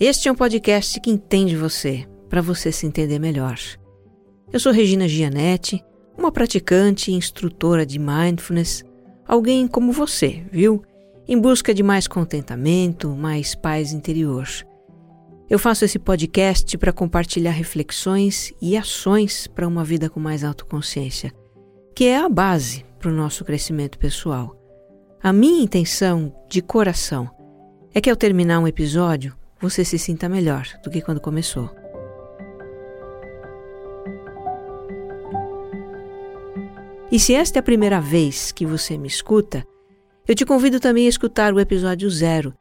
Este é um podcast que entende você, para você se entender melhor. Eu sou Regina Gianetti, uma praticante e instrutora de mindfulness, alguém como você, viu? Em busca de mais contentamento, mais paz interior. Eu faço esse podcast para compartilhar reflexões e ações para uma vida com mais autoconsciência, que é a base para o nosso crescimento pessoal. A minha intenção, de coração, é que ao terminar um episódio você se sinta melhor do que quando começou. E se esta é a primeira vez que você me escuta, eu te convido também a escutar o episódio zero.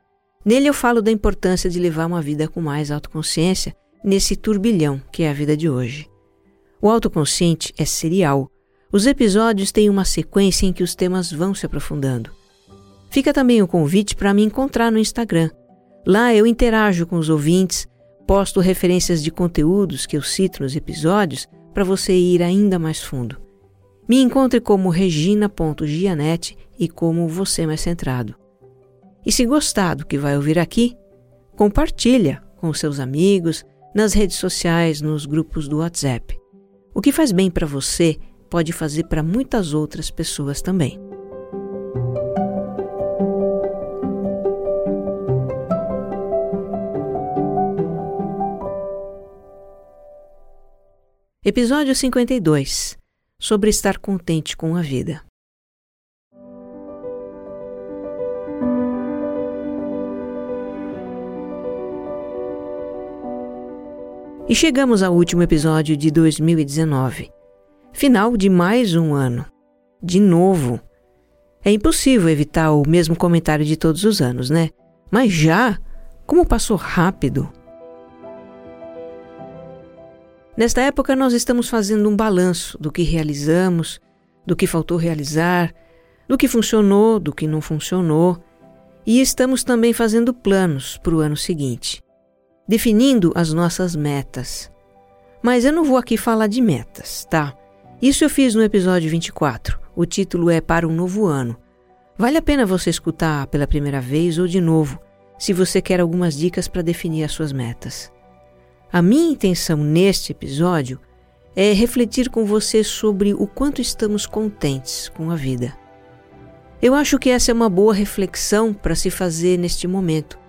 Nele eu falo da importância de levar uma vida com mais autoconsciência nesse turbilhão que é a vida de hoje. O autoconsciente é serial. Os episódios têm uma sequência em que os temas vão se aprofundando. Fica também o convite para me encontrar no Instagram. Lá eu interajo com os ouvintes, posto referências de conteúdos que eu cito nos episódios para você ir ainda mais fundo. Me encontre como regina.gianete e como você mais centrado. E se gostar do que vai ouvir aqui, compartilha com seus amigos, nas redes sociais, nos grupos do WhatsApp. O que faz bem para você pode fazer para muitas outras pessoas também. Episódio 52 Sobre estar contente com a vida. E chegamos ao último episódio de 2019. Final de mais um ano. De novo. É impossível evitar o mesmo comentário de todos os anos, né? Mas já? Como passou rápido! Nesta época, nós estamos fazendo um balanço do que realizamos, do que faltou realizar, do que funcionou, do que não funcionou, e estamos também fazendo planos para o ano seguinte, definindo as nossas metas. Mas eu não vou aqui falar de metas, tá? Isso eu fiz no episódio 24. O título é Para um Novo Ano. Vale a pena você escutar pela primeira vez ou de novo, se você quer algumas dicas para definir as suas metas. A minha intenção neste episódio é refletir com você sobre o quanto estamos contentes com a vida. Eu acho que essa é uma boa reflexão para se fazer neste momento,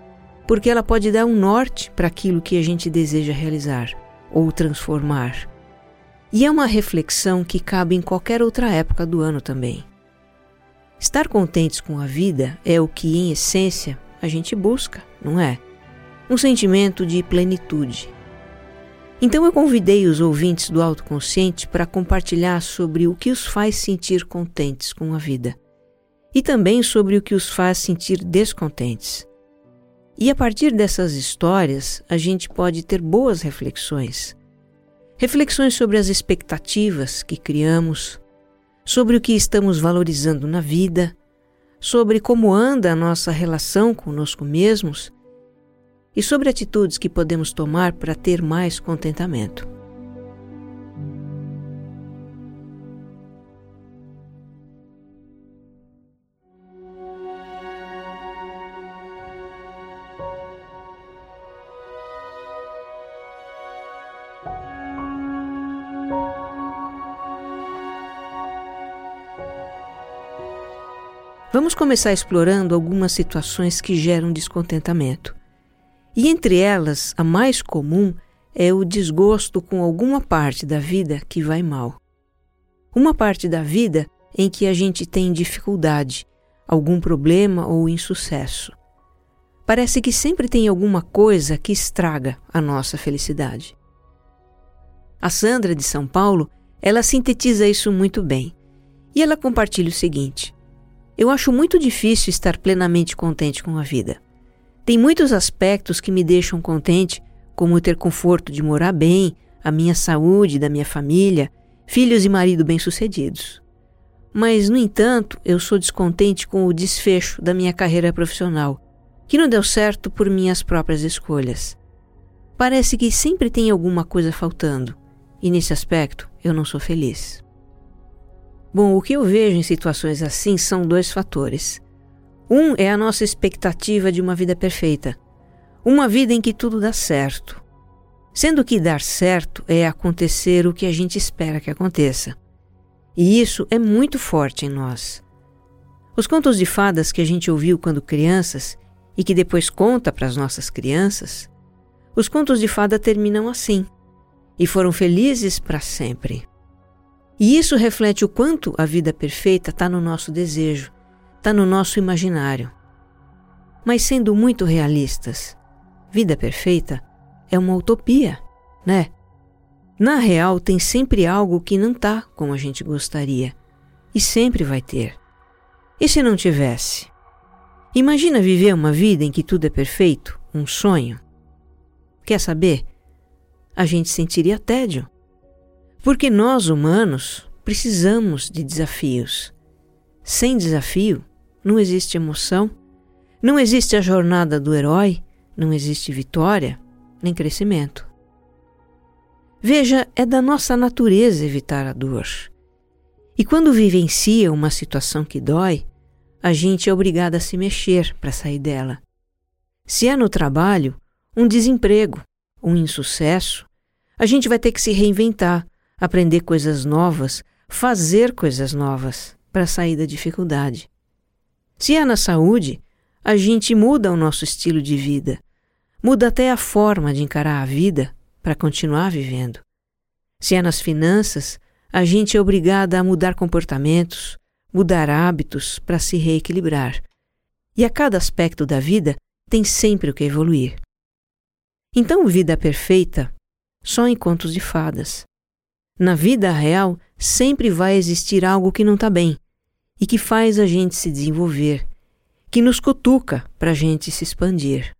porque ela pode dar um norte para aquilo que a gente deseja realizar ou transformar. E é uma reflexão que cabe em qualquer outra época do ano também. Estar contentes com a vida é o que, em essência, a gente busca, não é? Um sentimento de plenitude então eu convidei os ouvintes do autoconsciente para compartilhar sobre o que os faz sentir contentes com a vida e também sobre o que os faz sentir descontentes. E a partir dessas histórias, a gente pode ter boas reflexões. Reflexões sobre as expectativas que criamos, sobre o que estamos valorizando na vida, sobre como anda a nossa relação conosco mesmos e sobre atitudes que podemos tomar para ter mais contentamento. Vamos começar explorando algumas situações que geram descontentamento. E entre elas, a mais comum é o desgosto com alguma parte da vida que vai mal. Uma parte da vida em que a gente tem dificuldade, algum problema ou insucesso. Parece que sempre tem alguma coisa que estraga a nossa felicidade. A Sandra de São Paulo, ela sintetiza isso muito bem. E ela compartilha o seguinte: Eu acho muito difícil estar plenamente contente com a vida. Tem muitos aspectos que me deixam contente, como ter conforto de morar bem, a minha saúde, da minha família, filhos e marido bem-sucedidos. Mas, no entanto, eu sou descontente com o desfecho da minha carreira profissional, que não deu certo por minhas próprias escolhas. Parece que sempre tem alguma coisa faltando, e nesse aspecto eu não sou feliz. Bom, o que eu vejo em situações assim são dois fatores. Um é a nossa expectativa de uma vida perfeita, uma vida em que tudo dá certo. Sendo que dar certo é acontecer o que a gente espera que aconteça. E isso é muito forte em nós. Os contos de fadas que a gente ouviu quando crianças e que depois conta para as nossas crianças, os contos de fada terminam assim e foram felizes para sempre. E isso reflete o quanto a vida perfeita está no nosso desejo, está no nosso imaginário. Mas sendo muito realistas, vida perfeita é uma utopia, né? Na real, tem sempre algo que não tá como a gente gostaria. E sempre vai ter. E se não tivesse? Imagina viver uma vida em que tudo é perfeito, um sonho. Quer saber? A gente sentiria tédio. Porque nós, humanos, precisamos de desafios. Sem desafio, não existe emoção, não existe a jornada do herói, não existe vitória nem crescimento. Veja, é da nossa natureza evitar a dor. E quando vivencia uma situação que dói, a gente é obrigada a se mexer para sair dela. Se é no trabalho, um desemprego, um insucesso, a gente vai ter que se reinventar, aprender coisas novas, fazer coisas novas para sair da dificuldade. Se é na saúde, a gente muda o nosso estilo de vida, muda até a forma de encarar a vida para continuar vivendo. Se é nas finanças, a gente é obrigada a mudar comportamentos, mudar hábitos para se reequilibrar. E a cada aspecto da vida tem sempre o que evoluir. Então, vida perfeita só em contos de fadas. Na vida real, sempre vai existir algo que não está bem e que faz a gente se desenvolver, que nos cutuca para a gente se expandir.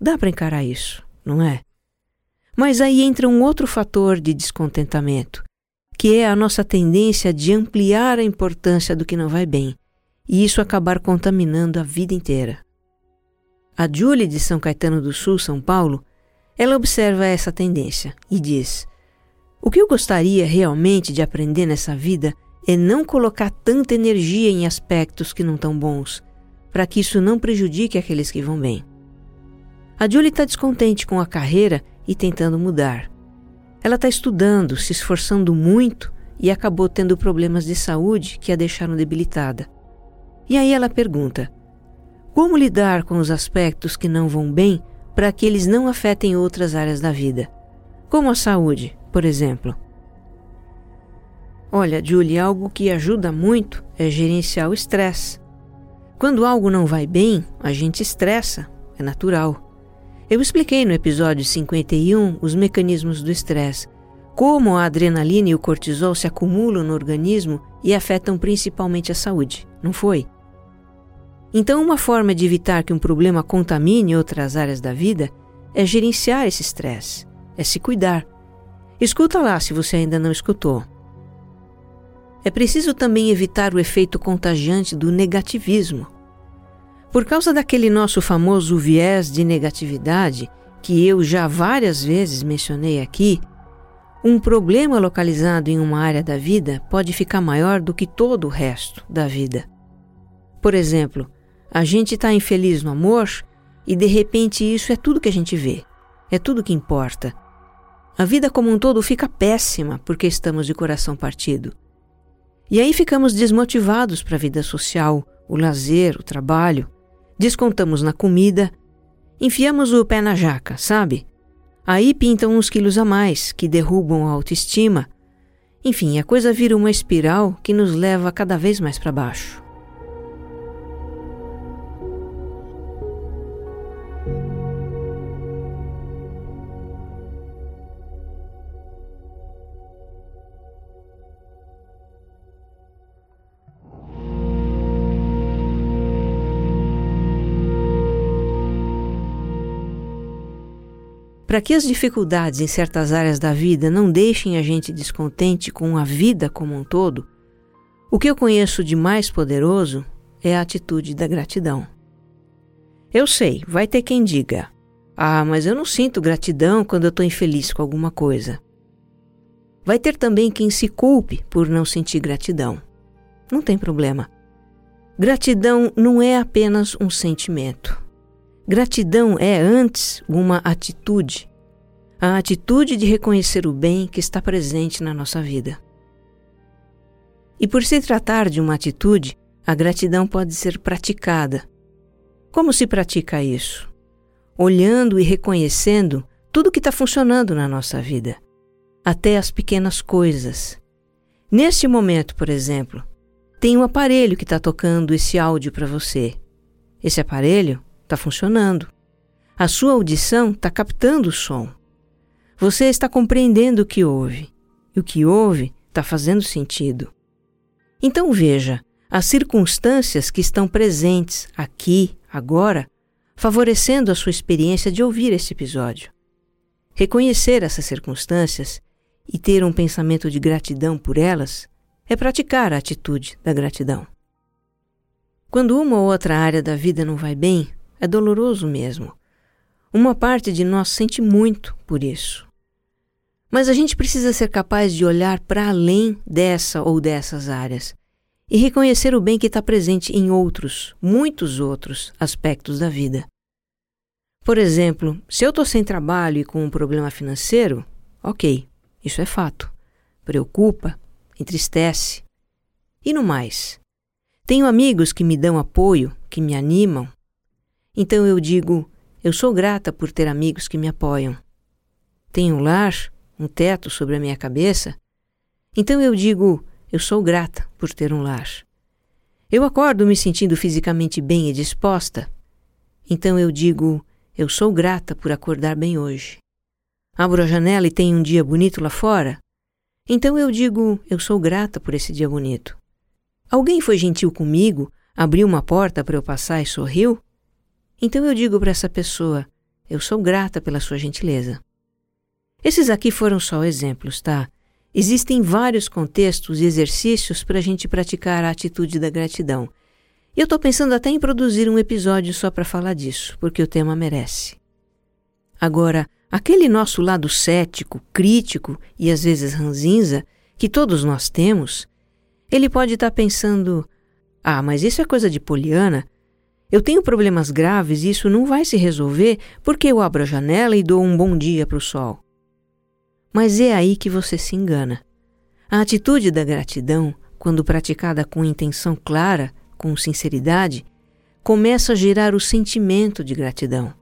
Dá para encarar isso, não é? Mas aí entra um outro fator de descontentamento, que é a nossa tendência de ampliar a importância do que não vai bem, e isso acabar contaminando a vida inteira. A Julie de São Caetano do Sul, São Paulo, ela observa essa tendência e diz: O que eu gostaria realmente de aprender nessa vida é não colocar tanta energia em aspectos que não estão bons, para que isso não prejudique aqueles que vão bem. A Julie está descontente com a carreira e tentando mudar. Ela está estudando, se esforçando muito e acabou tendo problemas de saúde que a deixaram debilitada. E aí ela pergunta: como lidar com os aspectos que não vão bem para que eles não afetem outras áreas da vida, como a saúde, por exemplo? Olha, Julie, algo que ajuda muito é gerenciar o estresse. Quando algo não vai bem, a gente estressa, é natural. Eu expliquei no episódio 51 os mecanismos do estresse, como a adrenalina e o cortisol se acumulam no organismo e afetam principalmente a saúde, não foi? Então, uma forma de evitar que um problema contamine outras áreas da vida é gerenciar esse estresse, é se cuidar. Escuta lá se você ainda não escutou. É preciso também evitar o efeito contagiante do negativismo. Por causa daquele nosso famoso viés de negatividade, que eu já várias vezes mencionei aqui, um problema localizado em uma área da vida pode ficar maior do que todo o resto da vida. Por exemplo, a gente está infeliz no amor e de repente isso é tudo que a gente vê, é tudo que importa. A vida como um todo fica péssima porque estamos de coração partido. E aí ficamos desmotivados para a vida social, o lazer, o trabalho descontamos na comida, enfiamos o pé na jaca, sabe? Aí pintam uns quilos a mais que derrubam a autoestima. Enfim, a coisa vira uma espiral que nos leva cada vez mais para baixo. Para que as dificuldades em certas áreas da vida não deixem a gente descontente com a vida como um todo, o que eu conheço de mais poderoso é a atitude da gratidão. Eu sei, vai ter quem diga: Ah, mas eu não sinto gratidão quando eu estou infeliz com alguma coisa. Vai ter também quem se culpe por não sentir gratidão. Não tem problema. Gratidão não é apenas um sentimento. Gratidão é antes uma atitude, a atitude de reconhecer o bem que está presente na nossa vida. E por se tratar de uma atitude, a gratidão pode ser praticada. Como se pratica isso? Olhando e reconhecendo tudo que está funcionando na nossa vida, até as pequenas coisas. Neste momento, por exemplo, tem um aparelho que está tocando esse áudio para você. Esse aparelho está funcionando. A sua audição está captando o som. Você está compreendendo o que ouve. E o que ouve está fazendo sentido. Então veja, as circunstâncias que estão presentes aqui, agora, favorecendo a sua experiência de ouvir esse episódio. Reconhecer essas circunstâncias e ter um pensamento de gratidão por elas é praticar a atitude da gratidão. Quando uma ou outra área da vida não vai bem, é doloroso mesmo. Uma parte de nós sente muito por isso. Mas a gente precisa ser capaz de olhar para além dessa ou dessas áreas e reconhecer o bem que está presente em outros, muitos outros aspectos da vida. Por exemplo, se eu estou sem trabalho e com um problema financeiro, ok, isso é fato. Preocupa, entristece. E no mais? Tenho amigos que me dão apoio, que me animam, então eu digo: eu sou grata por ter amigos que me apoiam. Tenho um lar, um teto sobre a minha cabeça. Então eu digo: eu sou grata por ter um lar. Eu acordo me sentindo fisicamente bem e disposta. Então eu digo: eu sou grata por acordar bem hoje. Abro a janela e tem um dia bonito lá fora. Então eu digo: eu sou grata por esse dia bonito. Alguém foi gentil comigo, abriu uma porta para eu passar e sorriu? Então eu digo para essa pessoa: eu sou grata pela sua gentileza. Esses aqui foram só exemplos, tá? Existem vários contextos e exercícios para a gente praticar a atitude da gratidão. E eu estou pensando até em produzir um episódio só para falar disso, porque o tema merece. Agora, aquele nosso lado cético, crítico e às vezes ranzinza, que todos nós temos, ele pode estar tá pensando: ah, mas isso é coisa de Poliana, eu tenho problemas graves e isso não vai se resolver porque eu abro a janela e dou um bom dia para o sol. Mas é aí que você se engana. A atitude da gratidão, quando praticada com intenção clara, com sinceridade, começa a gerar o sentimento de gratidão.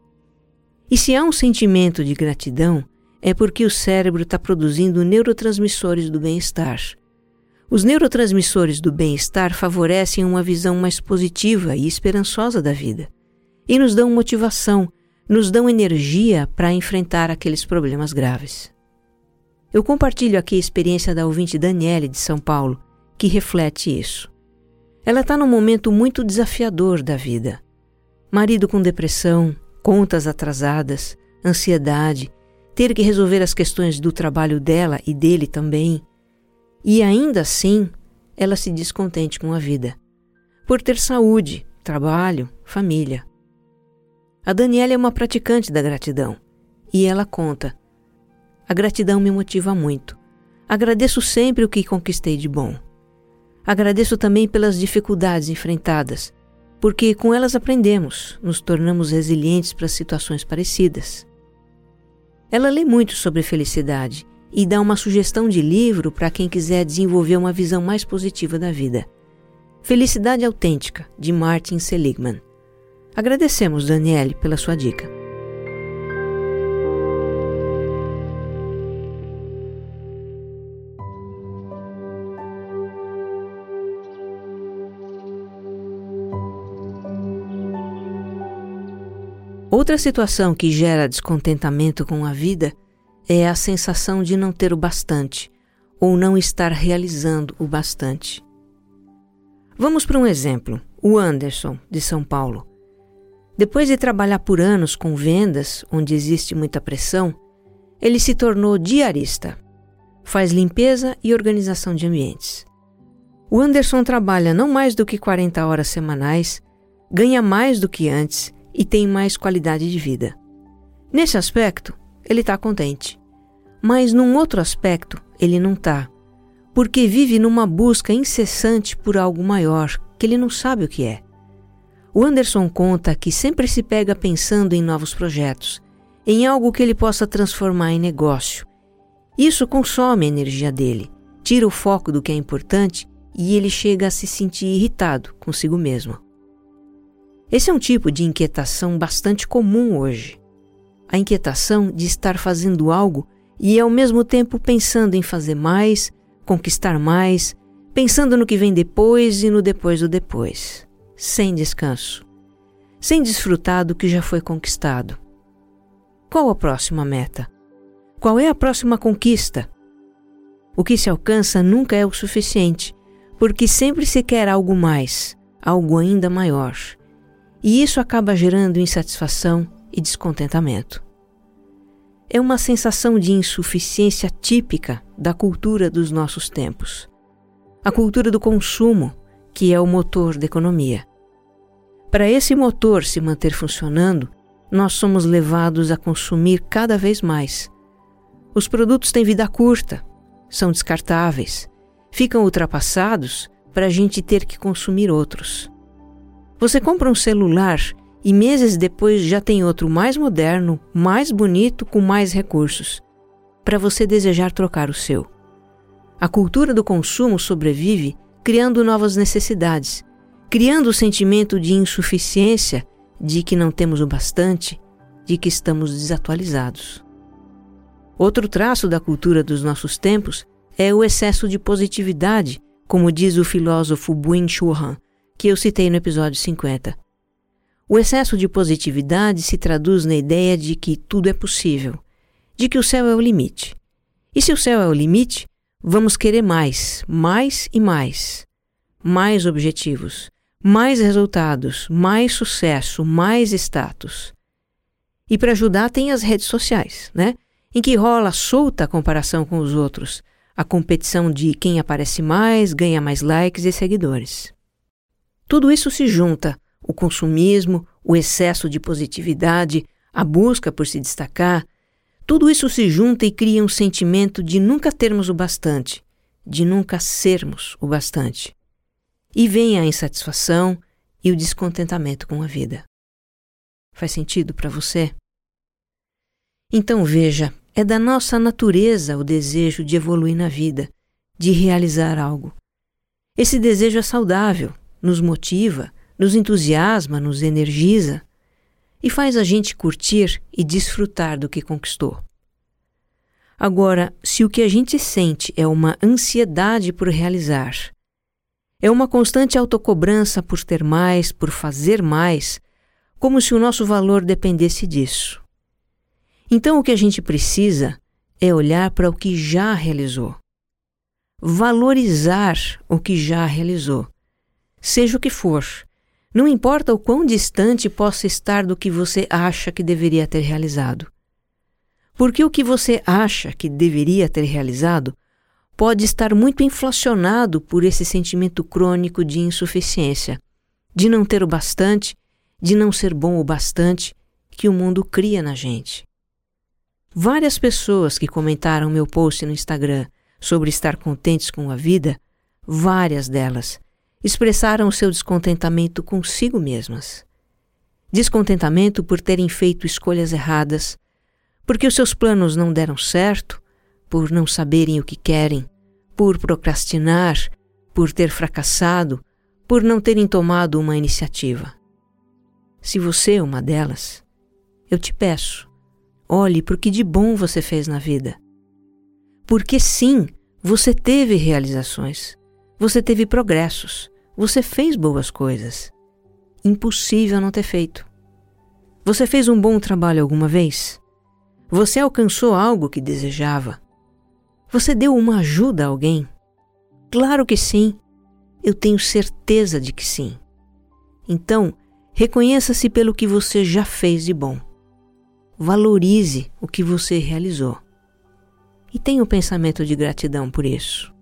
E se há um sentimento de gratidão, é porque o cérebro está produzindo neurotransmissores do bem-estar, os neurotransmissores do bem-estar favorecem uma visão mais positiva e esperançosa da vida e nos dão motivação, nos dão energia para enfrentar aqueles problemas graves. Eu compartilho aqui a experiência da ouvinte Daniele de São Paulo, que reflete isso. Ela está num momento muito desafiador da vida. Marido com depressão, contas atrasadas, ansiedade, ter que resolver as questões do trabalho dela e dele também, e ainda assim, ela se descontente com a vida, por ter saúde, trabalho, família. A Daniela é uma praticante da gratidão e ela conta: A gratidão me motiva muito. Agradeço sempre o que conquistei de bom. Agradeço também pelas dificuldades enfrentadas, porque com elas aprendemos, nos tornamos resilientes para situações parecidas. Ela lê muito sobre felicidade e dá uma sugestão de livro para quem quiser desenvolver uma visão mais positiva da vida. Felicidade Autêntica, de Martin Seligman. Agradecemos, Daniele, pela sua dica. Outra situação que gera descontentamento com a vida é a sensação de não ter o bastante ou não estar realizando o bastante. Vamos para um exemplo. O Anderson, de São Paulo. Depois de trabalhar por anos com vendas, onde existe muita pressão, ele se tornou diarista. Faz limpeza e organização de ambientes. O Anderson trabalha não mais do que 40 horas semanais, ganha mais do que antes e tem mais qualidade de vida. Nesse aspecto, ele está contente. Mas num outro aspecto, ele não está, porque vive numa busca incessante por algo maior que ele não sabe o que é. O Anderson conta que sempre se pega pensando em novos projetos, em algo que ele possa transformar em negócio. Isso consome a energia dele, tira o foco do que é importante e ele chega a se sentir irritado consigo mesmo. Esse é um tipo de inquietação bastante comum hoje. A inquietação de estar fazendo algo e ao mesmo tempo pensando em fazer mais, conquistar mais, pensando no que vem depois e no depois do depois, sem descanso, sem desfrutar do que já foi conquistado. Qual a próxima meta? Qual é a próxima conquista? O que se alcança nunca é o suficiente, porque sempre se quer algo mais, algo ainda maior. E isso acaba gerando insatisfação e descontentamento é uma sensação de insuficiência típica da cultura dos nossos tempos. A cultura do consumo, que é o motor da economia. Para esse motor se manter funcionando, nós somos levados a consumir cada vez mais. Os produtos têm vida curta, são descartáveis, ficam ultrapassados para a gente ter que consumir outros. Você compra um celular e meses depois já tem outro mais moderno, mais bonito, com mais recursos, para você desejar trocar o seu. A cultura do consumo sobrevive criando novas necessidades, criando o sentimento de insuficiência, de que não temos o bastante, de que estamos desatualizados. Outro traço da cultura dos nossos tempos é o excesso de positividade, como diz o filósofo Buin Chuan, que eu citei no episódio 50. O excesso de positividade se traduz na ideia de que tudo é possível, de que o céu é o limite. E se o céu é o limite, vamos querer mais, mais e mais. Mais objetivos, mais resultados, mais sucesso, mais status. E para ajudar tem as redes sociais, né? Em que rola solta a comparação com os outros, a competição de quem aparece mais, ganha mais likes e seguidores. Tudo isso se junta o consumismo, o excesso de positividade, a busca por se destacar, tudo isso se junta e cria um sentimento de nunca termos o bastante, de nunca sermos o bastante. E vem a insatisfação e o descontentamento com a vida. Faz sentido para você? Então veja, é da nossa natureza o desejo de evoluir na vida, de realizar algo. Esse desejo é saudável, nos motiva, nos entusiasma, nos energiza e faz a gente curtir e desfrutar do que conquistou. Agora, se o que a gente sente é uma ansiedade por realizar, é uma constante autocobrança por ter mais, por fazer mais, como se o nosso valor dependesse disso. Então o que a gente precisa é olhar para o que já realizou. Valorizar o que já realizou, seja o que for, não importa o quão distante possa estar do que você acha que deveria ter realizado. Porque o que você acha que deveria ter realizado pode estar muito inflacionado por esse sentimento crônico de insuficiência, de não ter o bastante, de não ser bom o bastante que o mundo cria na gente. Várias pessoas que comentaram meu post no Instagram sobre estar contentes com a vida, várias delas expressaram o seu descontentamento consigo mesmas. Descontentamento por terem feito escolhas erradas, porque os seus planos não deram certo, por não saberem o que querem, por procrastinar, por ter fracassado, por não terem tomado uma iniciativa. Se você é uma delas, eu te peço, olhe para o que de bom você fez na vida. Porque sim, você teve realizações, você teve progressos, você fez boas coisas. Impossível não ter feito. Você fez um bom trabalho alguma vez? Você alcançou algo que desejava? Você deu uma ajuda a alguém? Claro que sim. Eu tenho certeza de que sim. Então, Reconheça-se pelo que você já fez de bom. Valorize o que você realizou. E tenha um pensamento de gratidão por isso.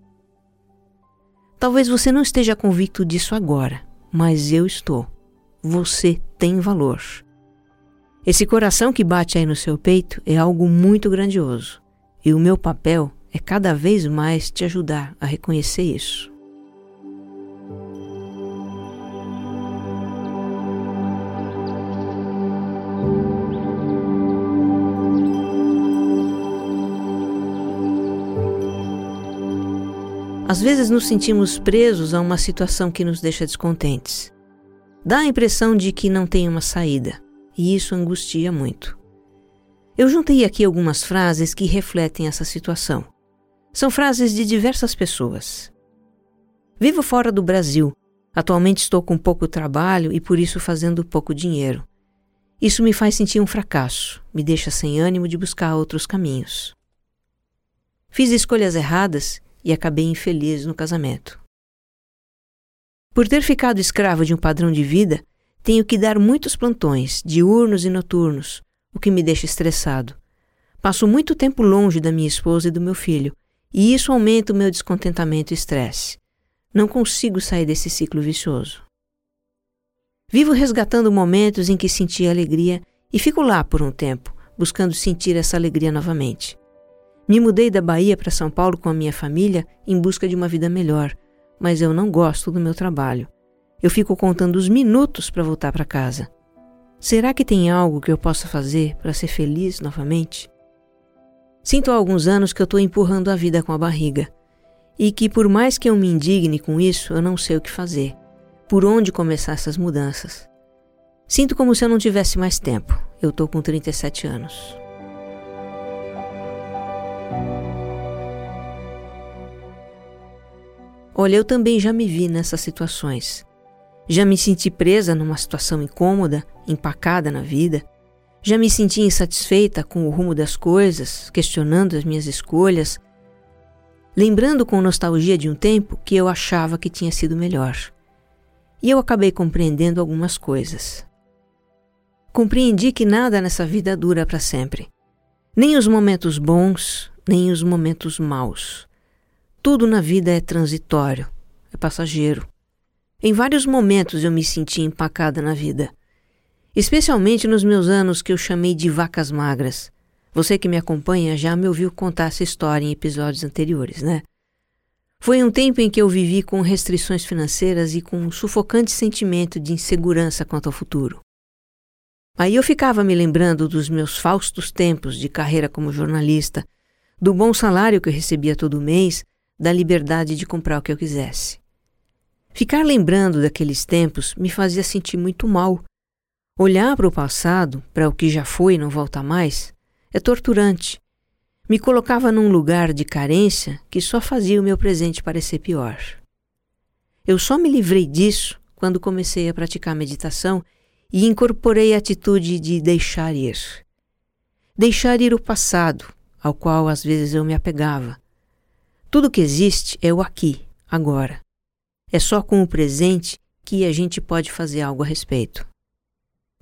Talvez você não esteja convicto disso agora, mas eu estou. Você tem valor. Esse coração que bate aí no seu peito é algo muito grandioso. E o meu papel é cada vez mais te ajudar a reconhecer isso. Às vezes nos sentimos presos a uma situação que nos deixa descontentes. Dá a impressão de que não tem uma saída, e isso angustia muito. Eu juntei aqui algumas frases que refletem essa situação. São frases de diversas pessoas. Vivo fora do Brasil. Atualmente estou com pouco trabalho e por isso fazendo pouco dinheiro. Isso me faz sentir um fracasso, me deixa sem ânimo de buscar outros caminhos. Fiz escolhas erradas e acabei infeliz no casamento. Por ter ficado escravo de um padrão de vida, tenho que dar muitos plantões, diurnos e noturnos, o que me deixa estressado. Passo muito tempo longe da minha esposa e do meu filho, e isso aumenta o meu descontentamento e estresse. Não consigo sair desse ciclo vicioso. Vivo resgatando momentos em que senti alegria e fico lá por um tempo, buscando sentir essa alegria novamente. Me mudei da Bahia para São Paulo com a minha família em busca de uma vida melhor, mas eu não gosto do meu trabalho. Eu fico contando os minutos para voltar para casa. Será que tem algo que eu possa fazer para ser feliz novamente? Sinto há alguns anos que eu estou empurrando a vida com a barriga e que, por mais que eu me indigne com isso, eu não sei o que fazer, por onde começar essas mudanças. Sinto como se eu não tivesse mais tempo. Eu estou com 37 anos. Olha, eu também já me vi nessas situações. Já me senti presa numa situação incômoda, empacada na vida. Já me senti insatisfeita com o rumo das coisas, questionando as minhas escolhas, lembrando com nostalgia de um tempo que eu achava que tinha sido melhor. E eu acabei compreendendo algumas coisas. Compreendi que nada nessa vida dura para sempre. Nem os momentos bons, nem os momentos maus. Tudo na vida é transitório, é passageiro. Em vários momentos eu me senti empacada na vida, especialmente nos meus anos que eu chamei de vacas magras. Você que me acompanha já me ouviu contar essa história em episódios anteriores, né? Foi um tempo em que eu vivi com restrições financeiras e com um sufocante sentimento de insegurança quanto ao futuro. Aí eu ficava me lembrando dos meus faustos tempos de carreira como jornalista, do bom salário que eu recebia todo mês da liberdade de comprar o que eu quisesse. Ficar lembrando daqueles tempos me fazia sentir muito mal. Olhar para o passado, para o que já foi e não volta mais, é torturante. Me colocava num lugar de carência que só fazia o meu presente parecer pior. Eu só me livrei disso quando comecei a praticar meditação e incorporei a atitude de deixar ir. Deixar ir o passado, ao qual às vezes eu me apegava, tudo que existe é o aqui, agora. É só com o presente que a gente pode fazer algo a respeito.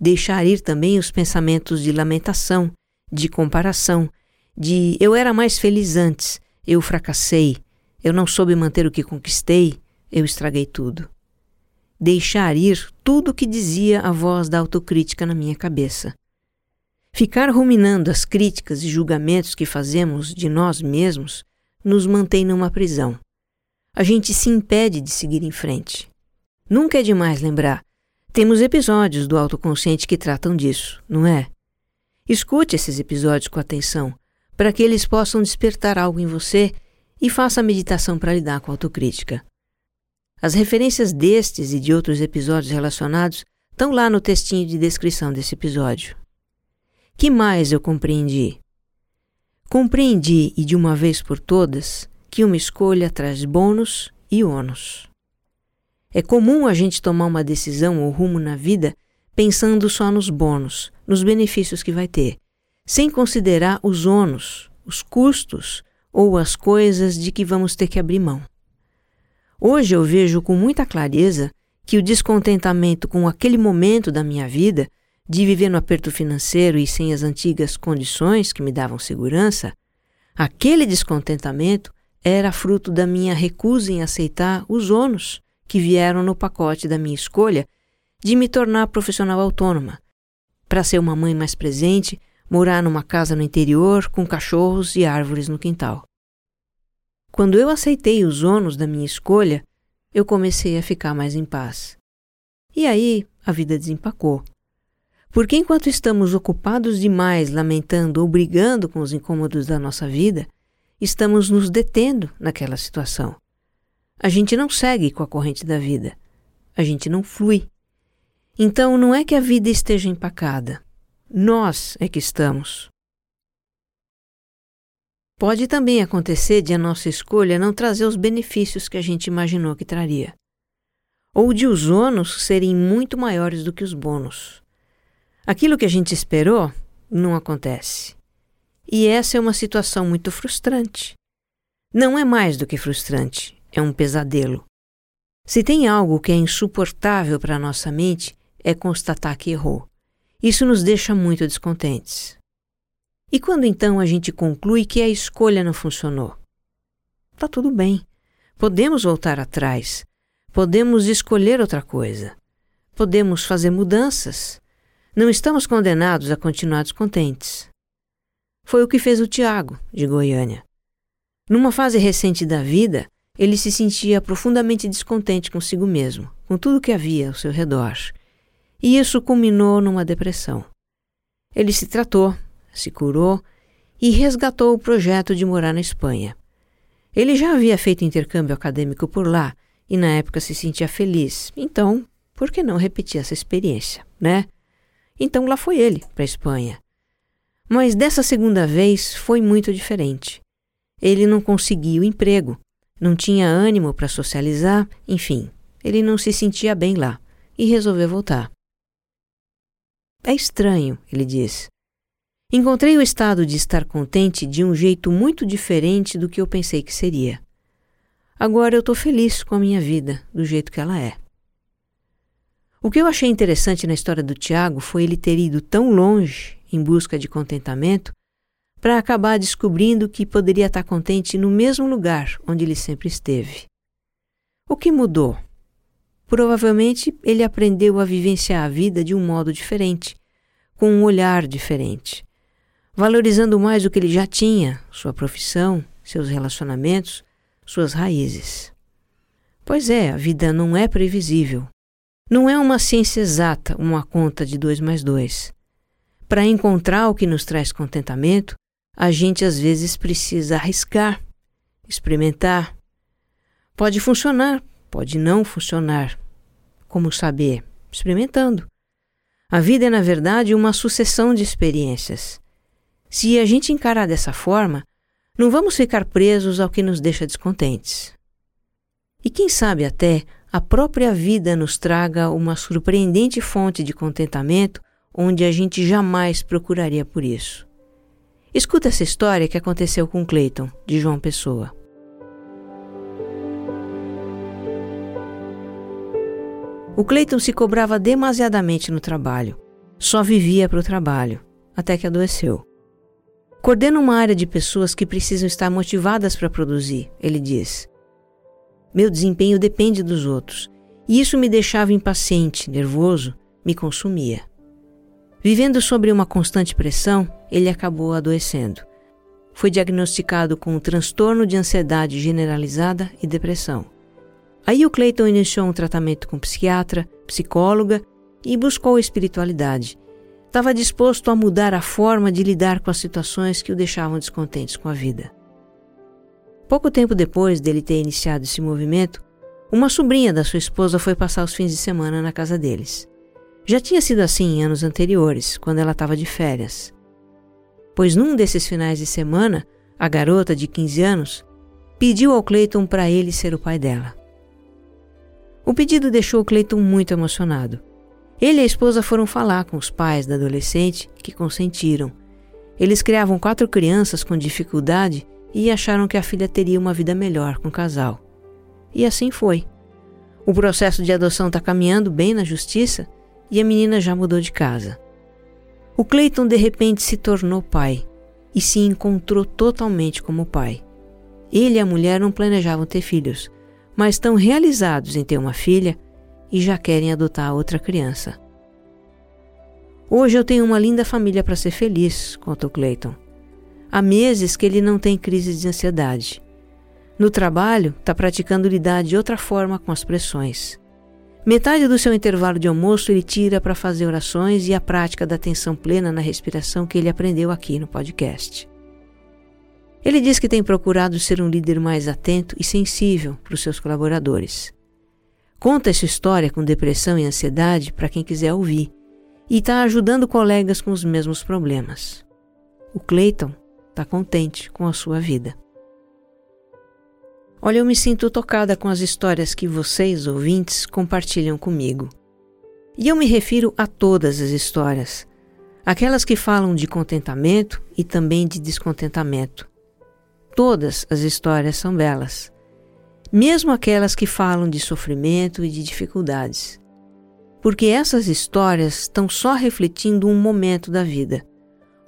Deixar ir também os pensamentos de lamentação, de comparação, de eu era mais feliz antes, eu fracassei, eu não soube manter o que conquistei, eu estraguei tudo. Deixar ir tudo o que dizia a voz da autocrítica na minha cabeça. Ficar ruminando as críticas e julgamentos que fazemos de nós mesmos nos mantém numa prisão. A gente se impede de seguir em frente. Nunca é demais lembrar. Temos episódios do autoconsciente que tratam disso, não é? Escute esses episódios com atenção, para que eles possam despertar algo em você e faça a meditação para lidar com a autocrítica. As referências destes e de outros episódios relacionados estão lá no textinho de descrição desse episódio. Que mais eu compreendi? Compreendi, e de uma vez por todas, que uma escolha traz bônus e ônus. É comum a gente tomar uma decisão ou rumo na vida pensando só nos bônus, nos benefícios que vai ter, sem considerar os ônus, os custos ou as coisas de que vamos ter que abrir mão. Hoje eu vejo com muita clareza que o descontentamento com aquele momento da minha vida, de viver no aperto financeiro e sem as antigas condições que me davam segurança, aquele descontentamento era fruto da minha recusa em aceitar os ônus que vieram no pacote da minha escolha de me tornar profissional autônoma, para ser uma mãe mais presente, morar numa casa no interior com cachorros e árvores no quintal. Quando eu aceitei os ônus da minha escolha, eu comecei a ficar mais em paz. E aí a vida desempacou. Porque enquanto estamos ocupados demais lamentando ou brigando com os incômodos da nossa vida, estamos nos detendo naquela situação. A gente não segue com a corrente da vida. A gente não flui. Então não é que a vida esteja empacada. Nós é que estamos. Pode também acontecer de a nossa escolha não trazer os benefícios que a gente imaginou que traria. Ou de os ônus serem muito maiores do que os bônus. Aquilo que a gente esperou não acontece. E essa é uma situação muito frustrante. Não é mais do que frustrante, é um pesadelo. Se tem algo que é insuportável para a nossa mente, é constatar que errou. Isso nos deixa muito descontentes. E quando então a gente conclui que a escolha não funcionou? Tá tudo bem. Podemos voltar atrás. Podemos escolher outra coisa. Podemos fazer mudanças. Não estamos condenados a continuar descontentes. Foi o que fez o Tiago, de Goiânia. Numa fase recente da vida, ele se sentia profundamente descontente consigo mesmo, com tudo que havia ao seu redor. E isso culminou numa depressão. Ele se tratou, se curou e resgatou o projeto de morar na Espanha. Ele já havia feito intercâmbio acadêmico por lá e na época se sentia feliz, então por que não repetir essa experiência, né? Então lá foi ele para a Espanha. Mas dessa segunda vez foi muito diferente. Ele não conseguiu emprego, não tinha ânimo para socializar, enfim, ele não se sentia bem lá e resolveu voltar. É estranho, ele diz. Encontrei o estado de estar contente de um jeito muito diferente do que eu pensei que seria. Agora eu estou feliz com a minha vida, do jeito que ela é. O que eu achei interessante na história do Tiago foi ele ter ido tão longe em busca de contentamento para acabar descobrindo que poderia estar contente no mesmo lugar onde ele sempre esteve. O que mudou? Provavelmente ele aprendeu a vivenciar a vida de um modo diferente, com um olhar diferente valorizando mais o que ele já tinha, sua profissão, seus relacionamentos, suas raízes. Pois é, a vida não é previsível. Não é uma ciência exata, uma conta de dois mais dois. Para encontrar o que nos traz contentamento, a gente às vezes precisa arriscar, experimentar. Pode funcionar, pode não funcionar. Como saber? Experimentando. A vida é, na verdade, uma sucessão de experiências. Se a gente encarar dessa forma, não vamos ficar presos ao que nos deixa descontentes. E quem sabe até a própria vida nos traga uma surpreendente fonte de contentamento onde a gente jamais procuraria por isso. Escuta essa história que aconteceu com Clayton, de João Pessoa. O Clayton se cobrava demasiadamente no trabalho. Só vivia para o trabalho, até que adoeceu. Coordena uma área de pessoas que precisam estar motivadas para produzir, ele diz. Meu desempenho depende dos outros, e isso me deixava impaciente, nervoso, me consumia. Vivendo sob uma constante pressão, ele acabou adoecendo. Foi diagnosticado com um transtorno de ansiedade generalizada e depressão. Aí o Clayton iniciou um tratamento com psiquiatra, psicóloga e buscou espiritualidade, Estava disposto a mudar a forma de lidar com as situações que o deixavam descontentes com a vida. Pouco tempo depois dele ter iniciado esse movimento, uma sobrinha da sua esposa foi passar os fins de semana na casa deles. Já tinha sido assim em anos anteriores, quando ela estava de férias. Pois num desses finais de semana, a garota de 15 anos pediu ao Clayton para ele ser o pai dela. O pedido deixou o Clayton muito emocionado. Ele e a esposa foram falar com os pais da adolescente que consentiram. Eles criavam quatro crianças com dificuldade e acharam que a filha teria uma vida melhor com o casal. E assim foi. O processo de adoção está caminhando bem na justiça e a menina já mudou de casa. O Clayton de repente se tornou pai e se encontrou totalmente como pai. Ele e a mulher não planejavam ter filhos, mas estão realizados em ter uma filha e já querem adotar outra criança. Hoje eu tenho uma linda família para ser feliz, conta o Clayton. Há meses que ele não tem crise de ansiedade. No trabalho, está praticando lidar de outra forma com as pressões. Metade do seu intervalo de almoço ele tira para fazer orações e a prática da atenção plena na respiração que ele aprendeu aqui no podcast. Ele diz que tem procurado ser um líder mais atento e sensível para os seus colaboradores. Conta essa história com depressão e ansiedade para quem quiser ouvir e está ajudando colegas com os mesmos problemas. O Clayton está contente com a sua vida. Olha, eu me sinto tocada com as histórias que vocês, ouvintes, compartilham comigo. E eu me refiro a todas as histórias, aquelas que falam de contentamento e também de descontentamento. Todas as histórias são belas, mesmo aquelas que falam de sofrimento e de dificuldades. Porque essas histórias estão só refletindo um momento da vida,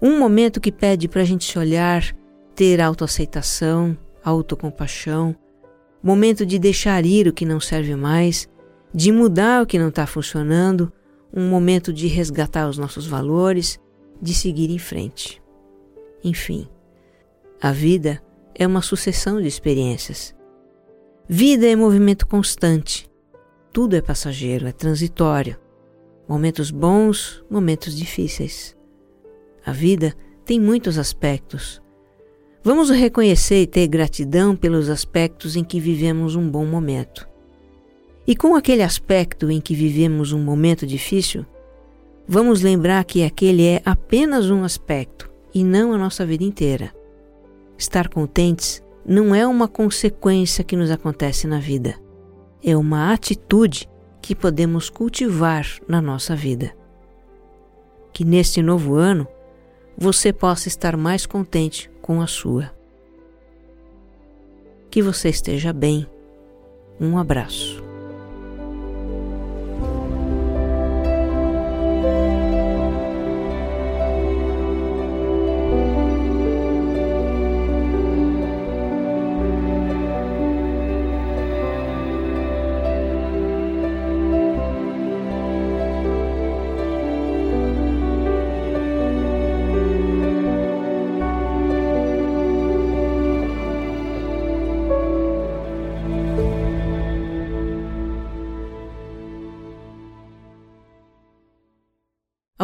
um momento que pede para a gente se olhar, ter autoaceitação, autocompaixão momento de deixar ir o que não serve mais, de mudar o que não está funcionando, um momento de resgatar os nossos valores, de seguir em frente. Enfim, a vida é uma sucessão de experiências. Vida é movimento constante. Tudo é passageiro, é transitório. Momentos bons, momentos difíceis. A vida tem muitos aspectos, Vamos reconhecer e ter gratidão pelos aspectos em que vivemos um bom momento. E com aquele aspecto em que vivemos um momento difícil, vamos lembrar que aquele é apenas um aspecto e não a nossa vida inteira. Estar contentes não é uma consequência que nos acontece na vida, é uma atitude que podemos cultivar na nossa vida. Que neste novo ano você possa estar mais contente com a sua. Que você esteja bem. Um abraço.